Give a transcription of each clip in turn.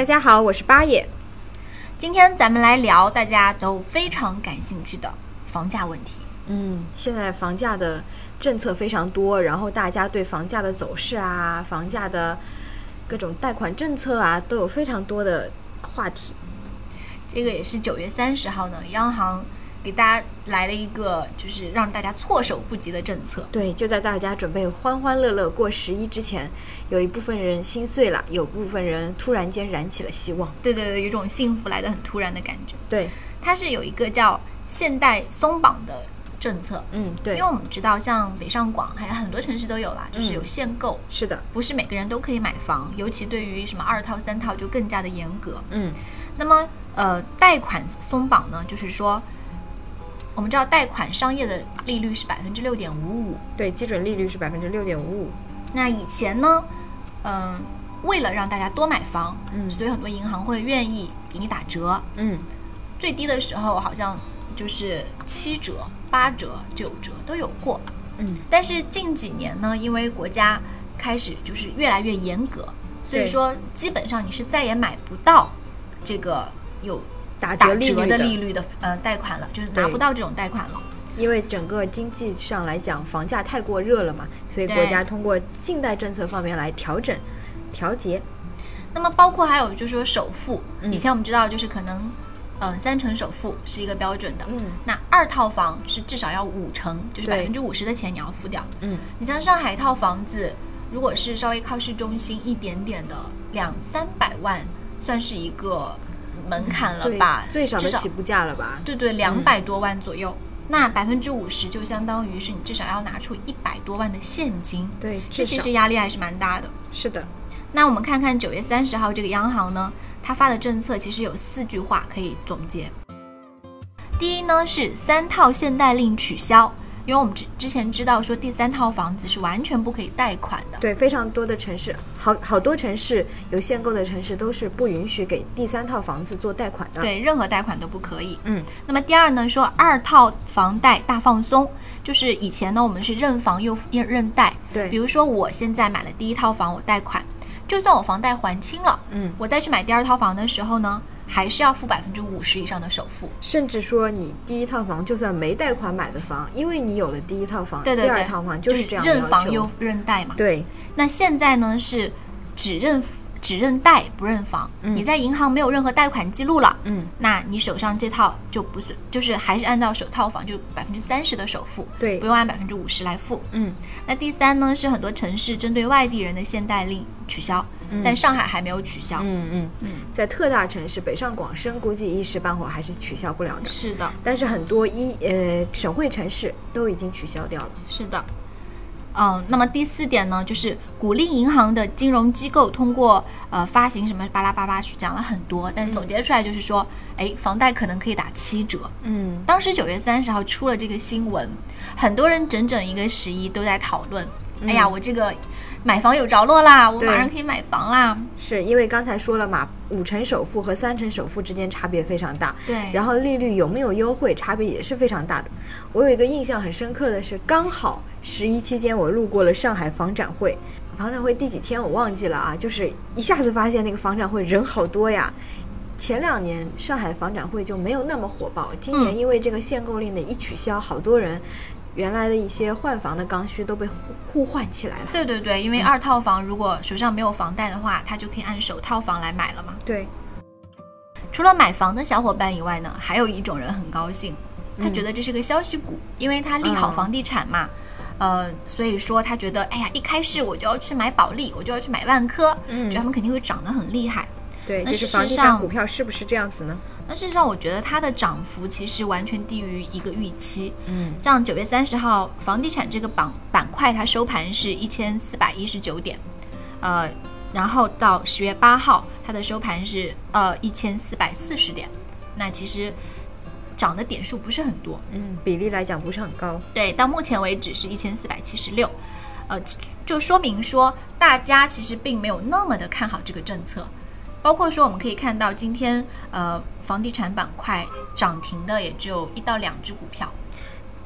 大家好，我是八爷。今天咱们来聊大家都非常感兴趣的房价问题。嗯，现在房价的政策非常多，然后大家对房价的走势啊、房价的各种贷款政策啊，都有非常多的话题。这个也是九月三十号呢，央行给大家来了一个就是让大家措手不及的政策。对，就在大家准备欢欢乐乐过十一之前，有一部分人心碎了，有部分人突然间燃起了希望。对对对，有一种幸福来的很突然的感觉。对，它是有一个叫现代松绑的政策。嗯，对，因为我们知道，像北上广还有很多城市都有啦，就是有限购，是的，不是每个人都可以买房，尤其对于什么二套、三套就更加的严格。嗯，那么呃，贷款松绑呢，就是说，我们知道贷款商业的利率是百分之六点五五，对，基准利率是百分之六点五五。那以前呢，嗯、为了让大家多买房，嗯所以很多银行会愿意给你打折，嗯，最低的时候好像就是七折、八折、九折都有过。嗯，但是近几年呢，因为国家开始就是越来越严格，所以说基本上你是再也买不到这个有打打折利率的利率的呃贷款了，就是拿不到这种贷款了。因为整个经济上来讲，房价太过热了嘛，所以国家通过信贷政策方面来调整、调节。那么包括还有就是说首付，嗯以前我们知道就是可能，嗯、三成首付是一个标准的。嗯那二套房是至少要五成，就是百分之五十的钱你要付掉。嗯，你像上海一套房子，如果是稍微靠市中心一点点的，两三百万算是一个门槛了吧？最少至少的起步价了吧？对对，两百多万左右。那百分之五十就相当于是你至少要拿出一百多万的现金，对，这其实压力还是蛮大的。是的。那我们看看九月三十号这个央行呢，它发的政策其实有四句话可以总结。第一呢是三套限贷令取消，因为我们之之前知道说第三套房子是完全不可以贷款的。对，非常多的城市，好好多城市有限购的城市都是不允许给第三套房子做贷款的。，对，任何贷款都不可以。嗯，那么第二呢，说二套房贷大放松，就是以前呢我们是认房又认贷，对比，如说我现在买了第一套房，我贷款，就算我房贷还清了，嗯，我再去买第二套房的时候呢，还是要付百分之五十以上的首付。甚至说你第一套房就算没贷款买的房，因为你有了第一套房，对对对，第二套房就是这样认房又。认贷嘛。对，那现在呢是只认只认贷不认房，嗯你在银行没有任何贷款记录了，嗯，那你手上这套就不是，就是还是按照首套房就百分之三十的首付，对不用按百分之五十来付。嗯，那第三呢是很多城市针对外地人的限贷令取消，但上海还没有取消。嗯嗯嗯，在特大城市北上广深，估计一时半会儿还是取消不了的。是的，但是很多一呃省会城市都已经取消掉了。是的。嗯，那么第四点呢，就是鼓励银行的金融机构通过呃发行什么巴拉巴拉去讲了很多，但总结出来就是说，哎，房贷可能可以打七折。嗯，当时九月三十号出了这个新闻，很多人整整一个十一都在讨论，哎呀，我这个买房有着落啦，我马上可以买房啦。是因为刚才说了嘛，五成首付和三成首付之间差别非常大。对，然后利率有没有优惠，差别也是非常大的。我有一个印象很深刻的是，刚好十一期间我路过了上海房展会，房展会第几天我忘记了啊，就是一下子发现那个房展会人好多呀。前两年上海房展会就没有那么火爆，今年嗯因为这个限购令的一取消，好多人原来的一些换房的刚需都被互互换起来了。对对对，因为二套房如果手上没有房贷的话，他就可以按首套房来买了嘛。对，除了买房的小伙伴以外呢，还有一种人很高兴，他嗯觉得这是个消息股，因为他利好房地产嘛。呃，所以说他觉得，哎呀，一开市我就要去买保利，我就要去买万科，嗯觉得他们肯定会涨得很厉害。对，那就是事实上房地产股票是不是这样子呢？那事实上，我觉得它的涨幅其实完全低于一个预期。嗯像九月三十号，房地产这个板板块它收盘是一千四百一十九点，呃，然后到十月八号，它的收盘是呃一千四百四十点，那其实涨的点数不是很多，嗯，比例来讲不是很高。对，到目前为止是一千四百七十六，呃，就说明说大家其实并没有那么的看好这个政策，包括说我们可以看到今天呃房地产板块涨停的也只有一到两只股票，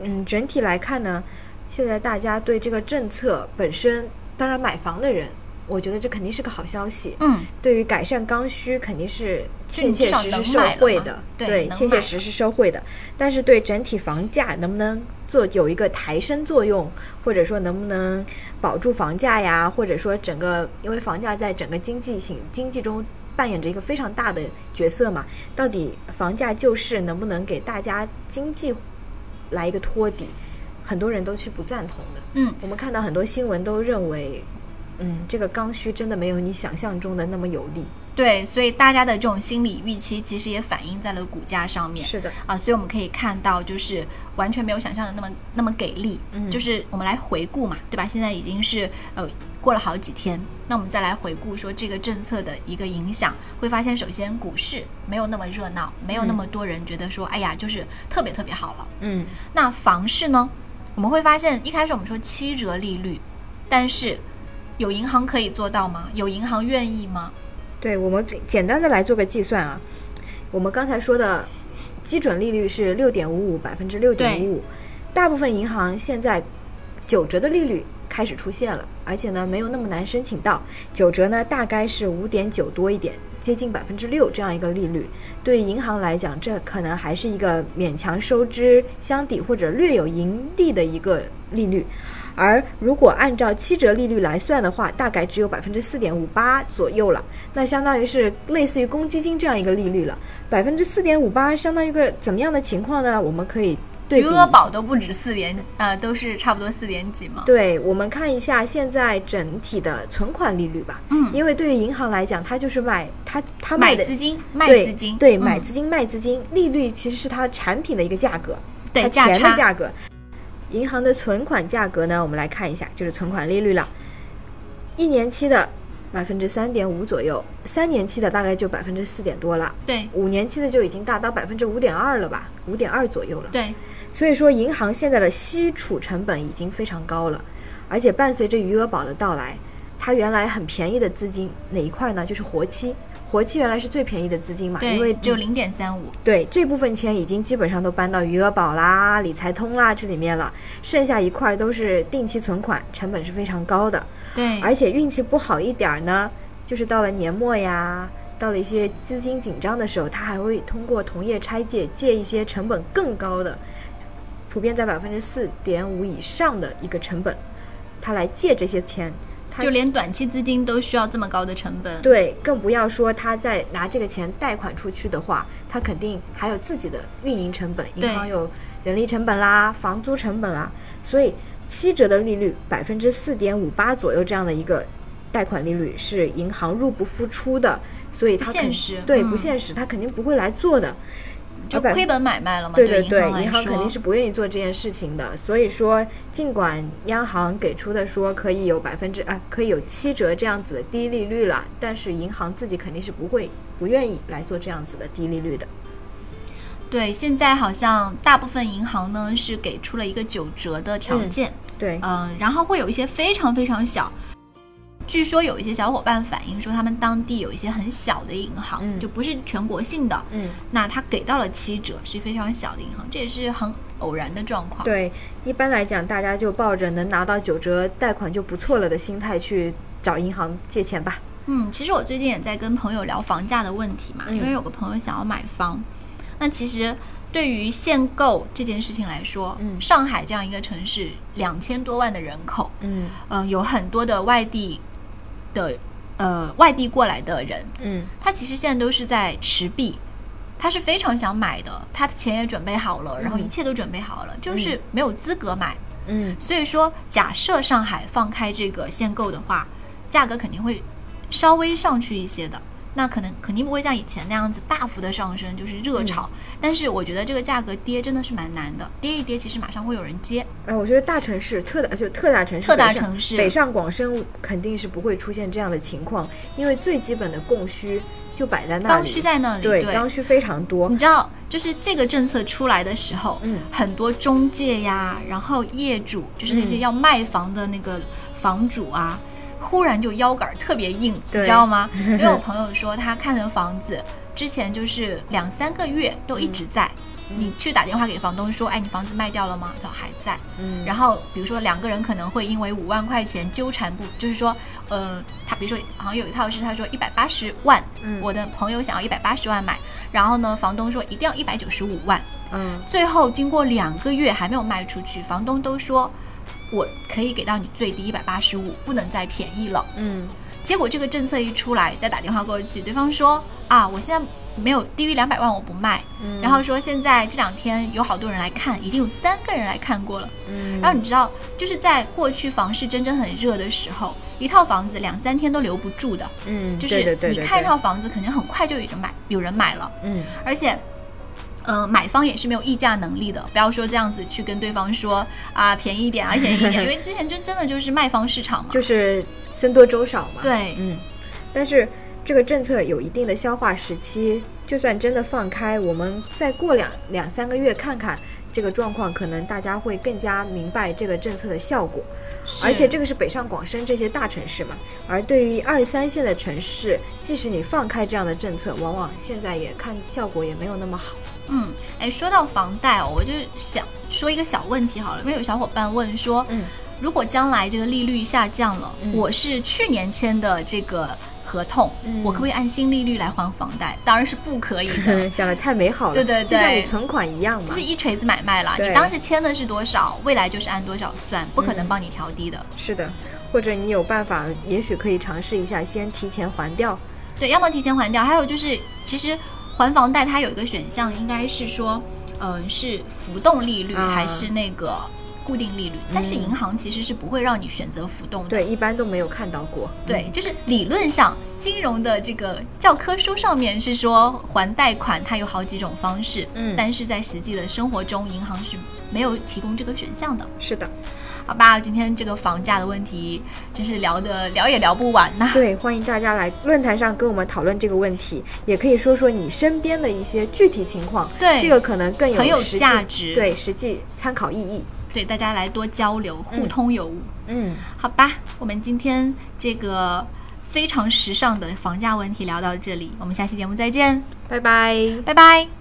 嗯，整体来看呢，现在大家对这个政策本身，当然买房的人，我觉得这肯定是个好消息。嗯，对于改善刚需，肯定是切切实实受惠的，对切切实实受惠的。但是对整体房价能不能做有一个抬升作用，或者说能不能保住房价呀，或者说整个，因为房价在整个经济性经济中扮演着一个非常大的角色嘛，到底房价救市能不能给大家经济来一个托底，很多人都是不赞同的。嗯，我们看到很多新闻都认为，嗯，这个刚需真的没有你想象中的那么有利。对，所以大家的这种心理预期其实也反映在了股价上面。是的，啊，所以我们可以看到，就是完全没有想象的那么那么给力。嗯就是我们来回顾嘛，对吧？现在已经是呃过了好几天，那我们再来回顾说这个政策的一个影响，会发现首先股市没有那么热闹，没有那么多人觉得说，哎呀，就是特别特别好了。嗯，那房市呢，我们会发现一开始我们说七折利率，但是有银行可以做到吗？有银行愿意吗？对，我们简单的来做个计算啊，我们刚才说的基准利率是六点五五，百分之六点五五，大部分银行现在九折的利率开始出现了，而且呢没有那么难申请到，九折呢大概是五点九多一点，接近百分之六这样一个利率，对银行来讲，这可能还是一个勉强收支相抵或者略有盈利的一个利率。而如果按照七折利率来算的话，大概只有百分之四点五八左右了，那相当于是类似于公积金这样一个利率了。百分之四点五八相当于一个怎么样的情况呢？我们可以对余额宝都不止四点，呃，都是差不多四点几嘛。对，我们看一下现在整体的存款利率吧。嗯因为对于银行来讲，它就是卖它它卖的买资金，卖对资金，对，嗯买资金卖资金，利率其实是它产品的一个价格，对它钱的价格。银行的存款价格呢，我们来看一下，就是存款利率了。一年期的百分之三点五左右，三年期的大概就百分之四点多了，对五年期的就已经达到百分之五点二了吧，五点二左右了。对，所以说，银行现在的吸储成本已经非常高了，而且伴随着余额宝的到来，它原来很便宜的资金哪一块呢？就是活期，活期原来是最便宜的资金嘛，因为，只有零点三五。对这部分钱已经基本上都搬到余额宝啦、理财通啦这里面了，剩下一块都是定期存款，成本是非常高的。对，而且运气不好一点儿呢，就是到了年末呀，到了一些资金紧张的时候，他还会通过同业拆借借一些成本更高的，普遍在百分之四点五以上的一个成本，他来借这些钱。他就连短期资金都需要这么高的成本。对，更不要说他在拿这个钱贷款出去的话，他肯定还有自己的运营成本，银行有人力成本啦、房租成本啦，所以七折的利率百分之四点五八左右这样的一个贷款利率是银行入不敷出的，所以他现实对嗯不现实，他肯定不会来做的。就亏本买卖了嘛？对对对，银行肯定是不愿意做这件事情的。所以说，尽管央行给出的说可以有百分之啊，可以有七折这样子的低利率了，但是银行自己肯定是不会不愿意来做这样子的低利率的。对，现在好像大部分银行呢是给出了一个九折的条嗯件，对，嗯、然后会有一些非常非常小。据说有一些小伙伴反映说，他们当地有一些很小的银行，嗯。就不是全国性的，嗯，那他给到了七折，是非常小的银行，这也是很偶然的状况。对，一般来讲，大家就抱着能拿到九折贷款就不错了的心态去找银行借钱吧。嗯，其实我最近也在跟朋友聊房价的问题嘛，嗯。因为有个朋友想要买房，那其实对于限购这件事情来说，嗯。上海这样一个城市，两千多万的人口，嗯。嗯、有很多的外地的呃外地过来的人，嗯他其实现在都是在持币。他是非常想买的，他的钱也准备好了，然后一切都准备好了，就是没有资格买。嗯所以说，假设上海放开这个限购的话，价格肯定会稍微上去一些的。那可能肯定不会像以前那样子大幅的上升，就是热炒。但是我觉得这个价格跌真的是蛮难的，跌一跌其实马上会有人接。哎，我觉得大城市特大就特大城市，特大城市北上广深肯定是不会出现这样的情况，因为最基本的供需就摆在那里，刚需在那里，对对刚需非常多你。知道，就是这个政策出来的时候，嗯很多中介呀，然后业主，就是那些嗯要卖房的那个房主啊，忽然就腰杆儿特别硬，你知道吗？因为我朋友说他看的房子之前就是两三个月都一直在。你去打电话给房东说，哎，你房子卖掉了吗？他说还在。嗯，然后比如说两个人可能会因为五万块钱纠缠不，就是说，呃，他比如说好像有一套是他说一百八十万，嗯我的朋友想要一百八十万买，然后呢，房东说一定要一百九十五万，嗯最后经过两个月还没有卖出去，房东都说我可以给到你最低一百八十五，不能再便宜了。嗯。结果这个政策一出来，再打电话过去，对方说啊，我现在没有低于两百万我不卖，嗯。然后说现在这两天有好多人来看，已经有三个人来看过了。嗯，然后你知道，就是在过去房市真正很热的时候，一套房子两三天都留不住的，嗯，就是你看一套房子，肯定很快就有人买，有人买了，嗯。而且。嗯，买方也是没有议价能力的，不要说这样子去跟对方说啊便宜一点啊便宜一点，因为之前真真的就是卖方市场嘛。就是僧多粥少嘛。对，嗯，但是这个政策有一定的消化时期，就算真的放开，我们再过两两三个月看看这个状况，可能大家会更加明白这个政策的效果。而且这个是北上广深这些大城市嘛，而对于二三线的城市，即使你放开这样的政策，往往现在也看效果也没有那么好。嗯，哎，说到房贷哦，我就想说一个小问题好了，因为有小伙伴问说，嗯，如果将来这个利率下降了，嗯我是去年签的这个合同，嗯我可不可以按新利率来还房贷？当然是不可以的。想的太美好了，对对就像你存款一样嘛。就是一锤子买卖了，你当时签的是多少，未来就是按多少算，不可能帮你调低的。是的，或者你有办法，也许可以尝试一下，先提前还掉。对，要么提前还掉，还有就是，其实还房贷它有一个选项，应该是说，嗯、是浮动利率啊还是那个固定利率？但是嗯银行其实是不会让你选择浮动的。对，一般都没有看到过。对，就是理论上金融的这个教科书上面是说还贷款它有好几种方式，嗯但是在实际的生活中，银行是没有提供这个选项的。是的，好吧，今天这个房价的问题，真是聊的聊也聊不完呐。对，欢迎大家来论坛上跟我们讨论这个问题，也可以说说你身边的一些具体情况。对这个可能更有很有实价值对，实际参考意义。对，大家来多交流，互通有无。嗯，好吧，我们今天这个非常时尚的房价问题聊到这里，我们下期节目再见，拜拜。拜拜。